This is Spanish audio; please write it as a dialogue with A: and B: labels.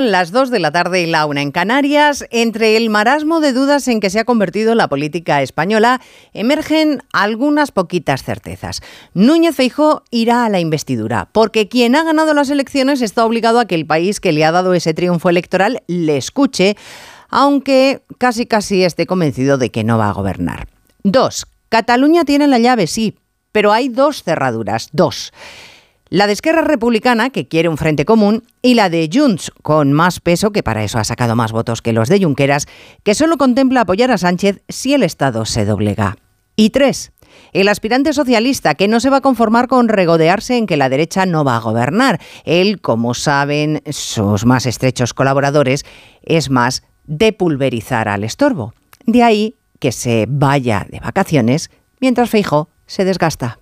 A: Las dos de la tarde y la una en Canarias, entre el marasmo de dudas en que se ha convertido la política española, emergen algunas poquitas certezas. Núñez Feijó irá a la investidura, porque quien ha ganado las elecciones está obligado a que el país que le ha dado ese triunfo electoral le escuche, aunque casi casi esté convencido de que no va a gobernar. Dos, Cataluña tiene la llave, sí, pero hay dos cerraduras, dos. La de Esquerra Republicana, que quiere un frente común, y la de Junts, con más peso, que para eso ha sacado más votos que los de Junqueras, que solo contempla apoyar a Sánchez si el Estado se doblega. Y tres, el aspirante socialista, que no se va a conformar con regodearse en que la derecha no va a gobernar. Él, como saben sus más estrechos colaboradores, es más de pulverizar al estorbo. De ahí que se vaya de vacaciones mientras Feijo se desgasta.